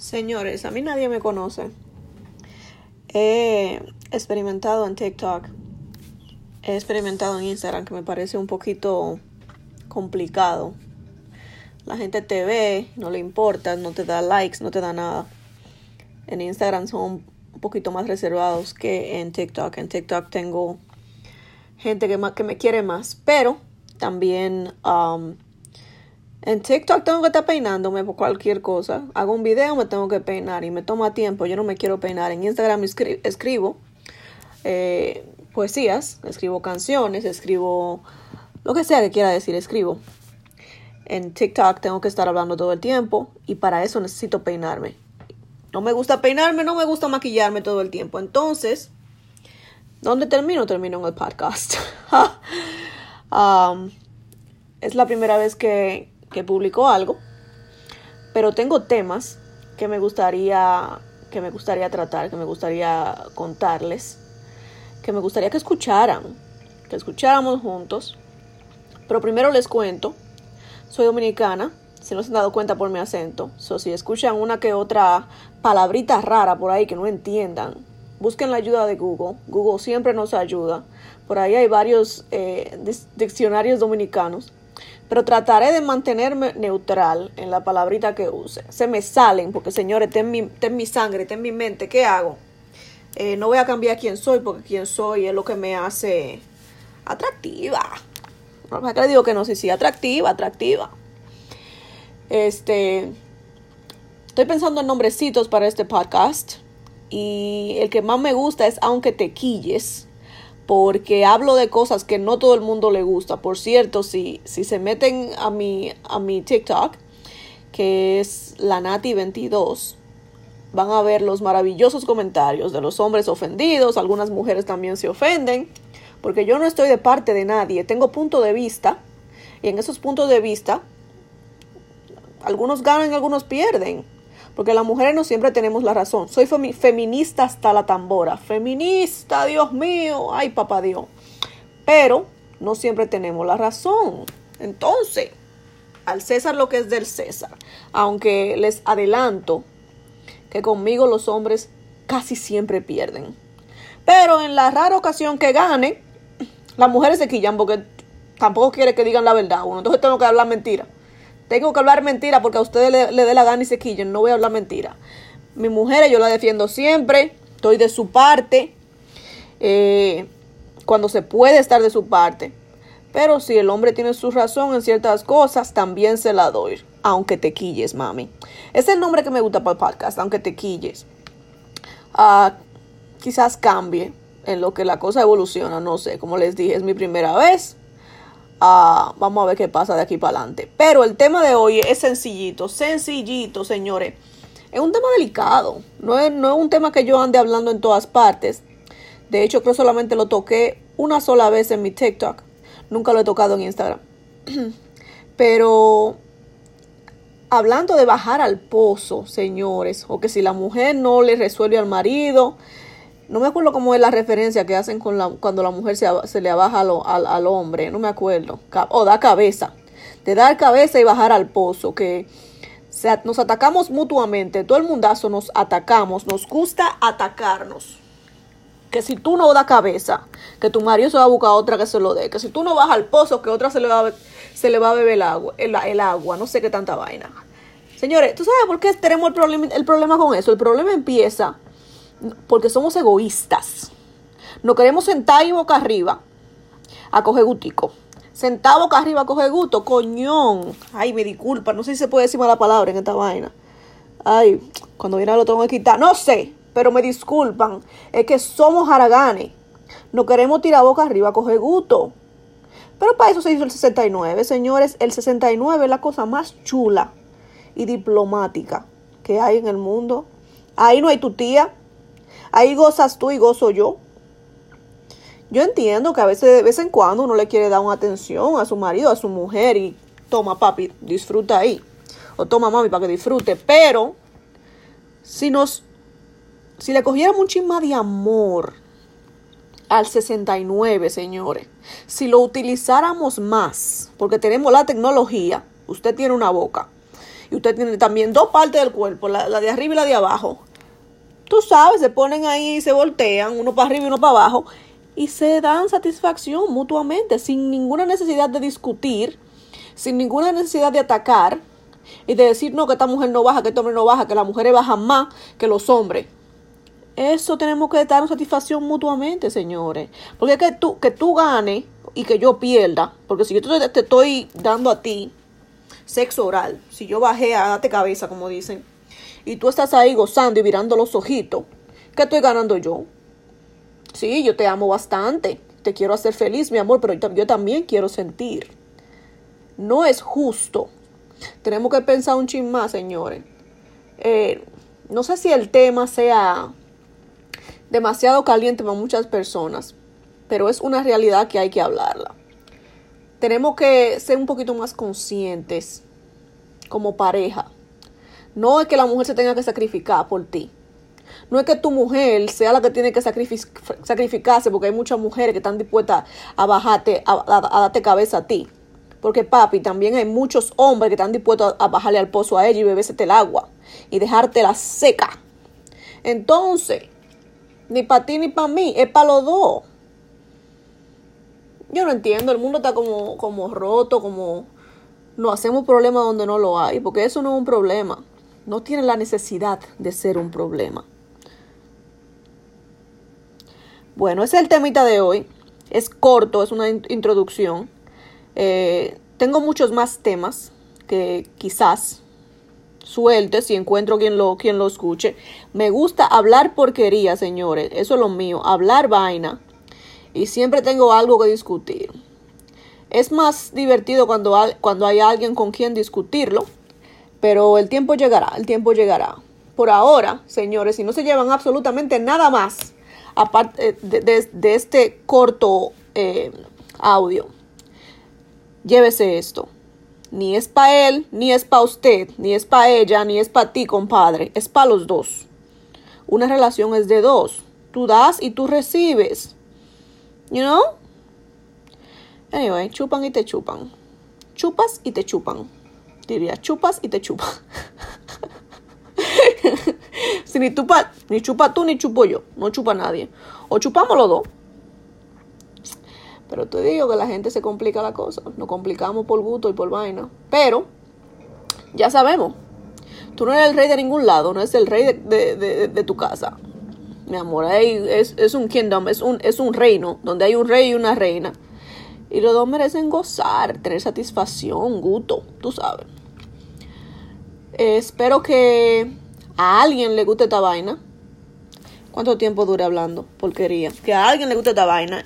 Señores, a mí nadie me conoce. He experimentado en TikTok. He experimentado en Instagram, que me parece un poquito complicado. La gente te ve, no le importa, no te da likes, no te da nada. En Instagram son un poquito más reservados que en TikTok. En TikTok tengo gente que, que me quiere más, pero también um, en TikTok tengo que estar peinándome por cualquier cosa. Hago un video, me tengo que peinar y me toma tiempo. Yo no me quiero peinar. En Instagram escribo eh, poesías, escribo canciones, escribo lo que sea que quiera decir, escribo. En TikTok tengo que estar hablando todo el tiempo y para eso necesito peinarme. No me gusta peinarme, no me gusta maquillarme todo el tiempo. Entonces, ¿dónde termino? Termino en el podcast. Um, es la primera vez que, que publicó algo, pero tengo temas que me gustaría que me gustaría tratar, que me gustaría contarles, que me gustaría que escucharan, que escucháramos juntos. Pero primero les cuento, soy dominicana, si no se han dado cuenta por mi acento, so, si escuchan una que otra palabrita rara por ahí que no entiendan, busquen la ayuda de Google. Google siempre nos ayuda. Por ahí hay varios eh, diccionarios dominicanos pero trataré de mantenerme neutral en la palabrita que use. Se me salen, porque señores, ten mi, mi sangre, ten mi mente, ¿qué hago? Eh, no voy a cambiar quién soy, porque quién soy es lo que me hace atractiva. No, digo que no sé si atractiva, atractiva. Este, estoy pensando en nombrecitos para este podcast. Y el que más me gusta es Aunque te quilles porque hablo de cosas que no todo el mundo le gusta. Por cierto, si, si se meten a mi, a mi TikTok, que es la Nati22, van a ver los maravillosos comentarios de los hombres ofendidos, algunas mujeres también se ofenden, porque yo no estoy de parte de nadie, tengo punto de vista, y en esos puntos de vista, algunos ganan algunos pierden. Porque las mujeres no siempre tenemos la razón. Soy feminista hasta la tambora. Feminista, Dios mío. Ay, papá Dios. Pero no siempre tenemos la razón. Entonces, al César lo que es del César. Aunque les adelanto que conmigo los hombres casi siempre pierden. Pero en la rara ocasión que gane, las mujeres se quillan porque tampoco quiere que digan la verdad. Uno, entonces tengo que hablar mentira. Tengo que hablar mentira porque a ustedes le, dé la gana y se quillen. No voy a hablar mentira. Mi mujer, yo la defiendo siempre. Estoy de su parte. Eh, cuando se puede estar de su parte. Pero si el hombre tiene su razón en ciertas cosas, también se la doy. Aunque te quilles, mami. Es el nombre que me gusta para el podcast, aunque te quilles. Ah, quizás cambie en lo que la cosa evoluciona, no sé. Como les dije, es mi primera vez. Ah, vamos a ver qué pasa de aquí para adelante. Pero el tema de hoy es sencillito, sencillito, señores. Es un tema delicado. No es, no es un tema que yo ande hablando en todas partes. De hecho, creo solamente lo toqué una sola vez en mi TikTok. Nunca lo he tocado en Instagram. Pero hablando de bajar al pozo, señores, o que si la mujer no le resuelve al marido, no me acuerdo cómo es la referencia que hacen con la, cuando la mujer se, se le abaja al, hombre. No me acuerdo. O da cabeza. De dar cabeza y bajar al pozo. Que nos atacamos mutuamente. Todo el mundazo nos atacamos. Nos gusta atacarnos. Que si tú no das cabeza, que tu marido se va a buscar otra que se lo dé. Que si tú no vas al pozo, que otra se le va a, se le va a beber el agua, el, agua. No sé qué tanta vaina. Señores, ¿tú sabes por qué tenemos el el problema con eso? El problema empieza porque somos egoístas. No queremos sentar y boca arriba a coger gutico. Sentar boca arriba a coger gusto, coñón. Ay, me disculpa, no sé si se puede decir mala palabra en esta vaina. Ay, cuando viene lo tengo que quitar. No sé, pero me disculpan. Es que somos haraganes. No queremos tirar boca arriba a coger gusto. Pero para eso se hizo el 69, señores. El 69 es la cosa más chula y diplomática que hay en el mundo. Ahí no hay tu tía, Ahí gozas tú y gozo yo. Yo entiendo que a veces de vez en cuando uno le quiere dar una atención a su marido, a su mujer y toma papi, disfruta ahí. O toma mami para que disfrute. Pero si nos, si le cogiéramos un chisma de amor al 69, señores, si lo utilizáramos más, porque tenemos la tecnología, usted tiene una boca y usted tiene también dos partes del cuerpo, la, la de arriba y la de abajo. Tú sabes, se ponen ahí y se voltean, uno para arriba y uno para abajo, y se dan satisfacción mutuamente, sin ninguna necesidad de discutir, sin ninguna necesidad de atacar y de decir, no, que esta mujer no baja, que este hombre no baja, que las mujeres bajan más que los hombres. Eso tenemos que darnos satisfacción mutuamente, señores. Porque es que tú, que tú ganes y que yo pierda, porque si yo te, estoy dando a ti sexo oral, si yo bajé a darte cabeza, como dicen, y tú estás ahí gozando y mirando los ojitos, ¿qué estoy ganando yo? Sí, yo te amo bastante, te quiero hacer feliz, mi amor, pero yo también quiero sentir. No es justo. Tenemos que pensar un chin más, señores. Eh, no sé si el tema sea demasiado caliente para muchas personas, pero es una realidad que hay que hablarla. Tenemos que ser un poquito más conscientes como pareja. No es que la mujer se tenga que sacrificar por ti. No es que tu mujer sea la que tiene que sacrificarse, porque hay muchas mujeres que están dispuestas a bajarte, a, darte cabeza a ti. Porque papi, también hay muchos hombres que están dispuestos a, bajarle al pozo a ella y bebérsete el agua y dejártela seca. Entonces, ni para ti ni para mí, es para los dos. Yo no entiendo, el mundo está como, como roto, como no hacemos problemas donde no lo hay, porque eso no es un problema. No tiene la necesidad de ser un problema. Bueno, ese es el temita de hoy. Es corto, es una introducción. Eh, tengo muchos más temas que quizás suelte si encuentro quien lo, quien lo escuche. Me gusta hablar porquería, señores. Eso es lo mío. Hablar vaina. Y siempre tengo algo que discutir. Es más divertido cuando, cuando hay alguien con quien discutirlo. Pero el tiempo llegará, el tiempo llegará. Por ahora, señores, si no se llevan absolutamente nada más aparte de, este corto eh, audio, llévese esto. Ni es para él, ni es para usted, ni es para ella, ni es para ti, compadre. Es para los dos. Una relación es de dos. Tú das y tú recibes. You know? Anyway, chupan y te chupan. Chupas y te chupan. Diría, chupas y te chupan. si ni, ni chupa tú ni chupo yo. No chupa nadie. O chupamos los dos. Pero te digo que la gente se complica la cosa. Nos complicamos por gusto y por vaina. Pero, ya sabemos. Tú no eres el rey de ningún lado. No eres el rey de, tu casa. Mi amor, es, es, un kingdom, es un, es un reino donde hay un rey y una reina. Y los dos merecen gozar, tener satisfacción, gusto, tú sabes. Espero que a alguien le guste esta vaina. ¿Cuánto tiempo dure hablando? Porquería. Que a alguien le guste esta vaina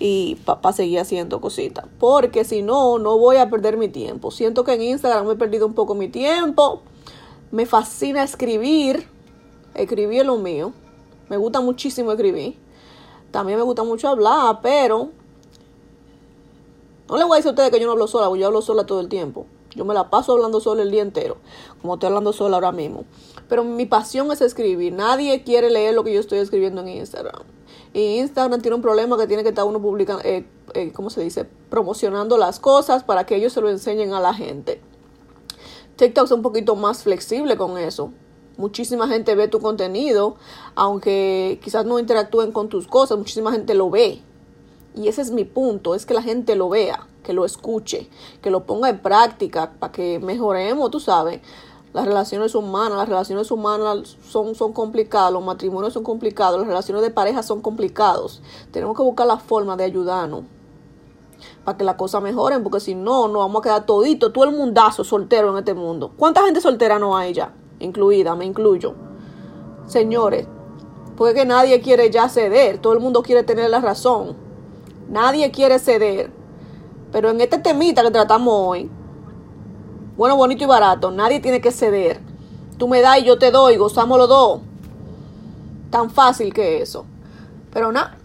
y para seguir haciendo cositas. Porque si no, no voy a perder mi tiempo. Siento que en Instagram he perdido un poco mi tiempo. Me fascina escribir. Escribir es lo mío. Me gusta muchísimo escribir. También me gusta mucho hablar, pero no le voy a decir a ustedes que yo no hablo sola, porque yo hablo sola todo el tiempo. Yo me la paso hablando sola el día entero, como estoy hablando sola ahora mismo. Pero mi pasión es escribir. Nadie quiere leer lo que yo estoy escribiendo en Instagram. Y Instagram tiene un problema que tiene que estar uno publicando, eh, eh, ¿cómo se dice? Promocionando las cosas para que ellos se lo enseñen a la gente. TikTok es un poquito más flexible con eso. Muchísima gente ve tu contenido, aunque quizás no interactúen con tus cosas, muchísima gente lo ve. Y ese es mi punto, es que la gente lo vea, que lo escuche, que lo ponga en práctica para que mejoremos, tú sabes. Las relaciones humanas, las relaciones humanas son, son complicadas, los matrimonios son complicados, las relaciones de pareja son complicados. Tenemos que buscar la forma de ayudarnos para que las cosas mejoren, porque si no, nos vamos a quedar todito, todo el mundazo soltero en este mundo. ¿Cuánta gente soltera no hay ya? Incluida, me incluyo. Señores, porque que nadie quiere ya ceder, todo el mundo quiere tener la razón. Nadie quiere ceder. Pero en este temita que tratamos hoy, bueno, bonito y barato. Nadie tiene que ceder. Tú me das y yo te doy, gozamos los dos. Tan fácil que eso. Pero nada,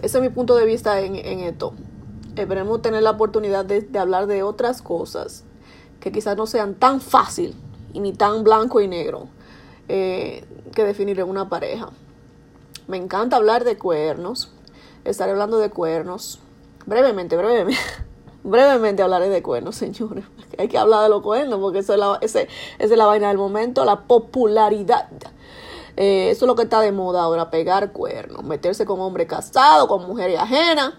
ese es mi punto de vista en, esto. Esperemos tener la oportunidad de, hablar de otras cosas que quizás no sean tan fácil y ni tan blanco y negro eh, que definir en una pareja. Me encanta hablar de cuernos. Estaré hablando de cuernos. Brevemente, brevemente. brevemente hablaré de cuernos, señores. hay que hablar de los cuernos, porque eso es la, ese, esa es la vaina del momento, la popularidad. Eh, eso es lo que está de moda ahora, pegar cuernos, meterse con hombre casado, con mujeres ajenas.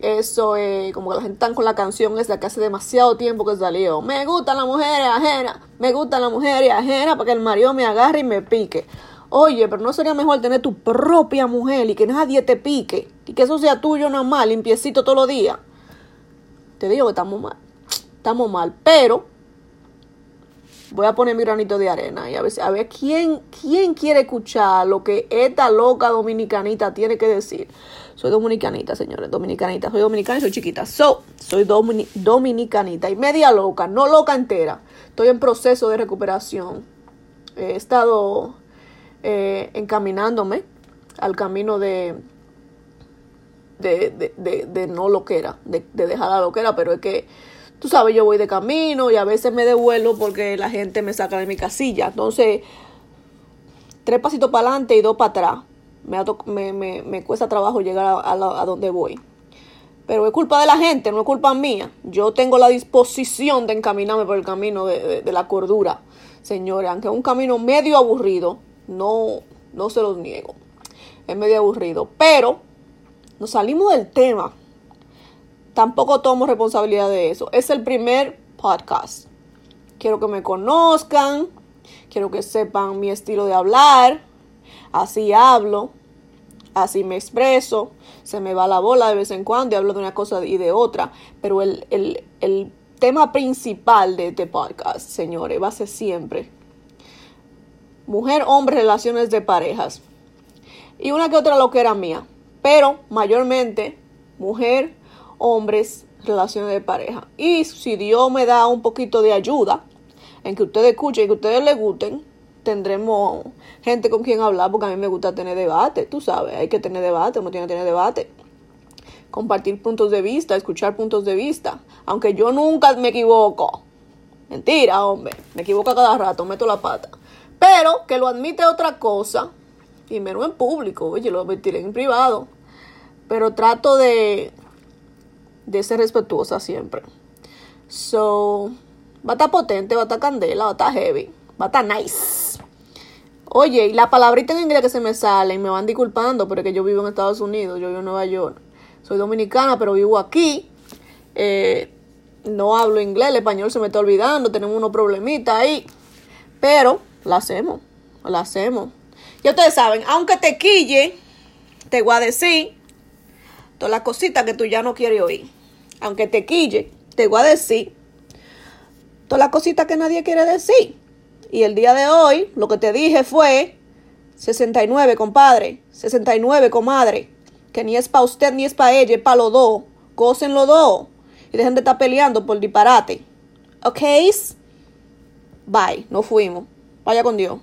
Eso es como que la gente está con la canción esa que hace demasiado tiempo que salió. Me gustan las mujeres ajenas, me gustan las mujeres ajenas para que el marido me agarre y me pique. Oye, pero no sería mejor tener tu propia mujer y que nadie te pique y que eso sea tuyo nada limpiecito todos los días. Te digo que estamos mal, estamos mal, pero voy a poner mi granito de arena y a ver, a ver quién, quién quiere escuchar lo que esta loca dominicanita tiene que decir. Soy dominicanita, señores, dominicanita. Soy dominicana y soy chiquita. So, soy dominicanita y media loca, no loca entera. Estoy en proceso de recuperación. He estado eh, encaminándome al camino de, de, de, de, no loquera, de, de dejar la loquera, pero es que tú sabes, yo voy de camino y a veces me devuelvo porque la gente me saca de mi casilla. Entonces, tres pasitos para adelante y dos para atrás. Me, me, me, cuesta trabajo llegar a, a, donde voy. Pero es culpa de la gente, no es culpa mía. Yo tengo la disposición de encaminarme por el camino de, de, la cordura, señores. Aunque es un camino medio aburrido, no, no se los niego. Es medio aburrido. Pero nos salimos del tema tampoco tomo responsabilidad de eso. Es el primer podcast. Quiero que me conozcan, quiero que sepan mi estilo de hablar. Así hablo, así me expreso. Se me va la bola de vez en cuando y hablo de una cosa y de otra. Pero el, el tema principal de este podcast, señores, va a ser siempre mujer, hombre, relaciones de parejas. Y una que otra lo que era mía. Pero mayormente mujer, hombres, relaciones de pareja. Y si Dios me da un poquito de ayuda en que ustedes escuchen y que ustedes les gusten, tendremos gente con quien hablar, porque a mí me gusta tener debate, tú sabes, hay que tener debate, uno tiene que tener debate. Compartir puntos de vista, escuchar puntos de vista, aunque yo nunca me equivoco. Mentira, hombre, me equivoco cada rato, meto la pata. Pero que lo admite otra cosa, y menos en público, oye, lo admitiré en privado. Pero trato de de ser respetuosa siempre. So, va a estar potente, va a estar candela, va a estar heavy, va a estar nice. Oye, y la palabrita en inglés que se me sale, y me van disculpando, pero es que yo vivo en Estados Unidos, yo vivo en Nueva York. Soy dominicana, pero vivo aquí. Eh, no hablo inglés, el español se me está olvidando, tenemos unos problemitas ahí. Pero la hacemos, la hacemos. Ya ustedes saben, aunque te quille, te voy a decir todas las cositas que tú ya no quieres oír aunque te quille, te voy a decir todas las cositas que nadie quiere decir. Y el día de hoy lo que te dije fue 69, compadre, 69, comadre, que ni es para usted ni es para ella, es para los dos. Gocen los dos y dejen de estar peleando por disparate. ¿Ok? Bye, nos fuimos. Vaya con Dios.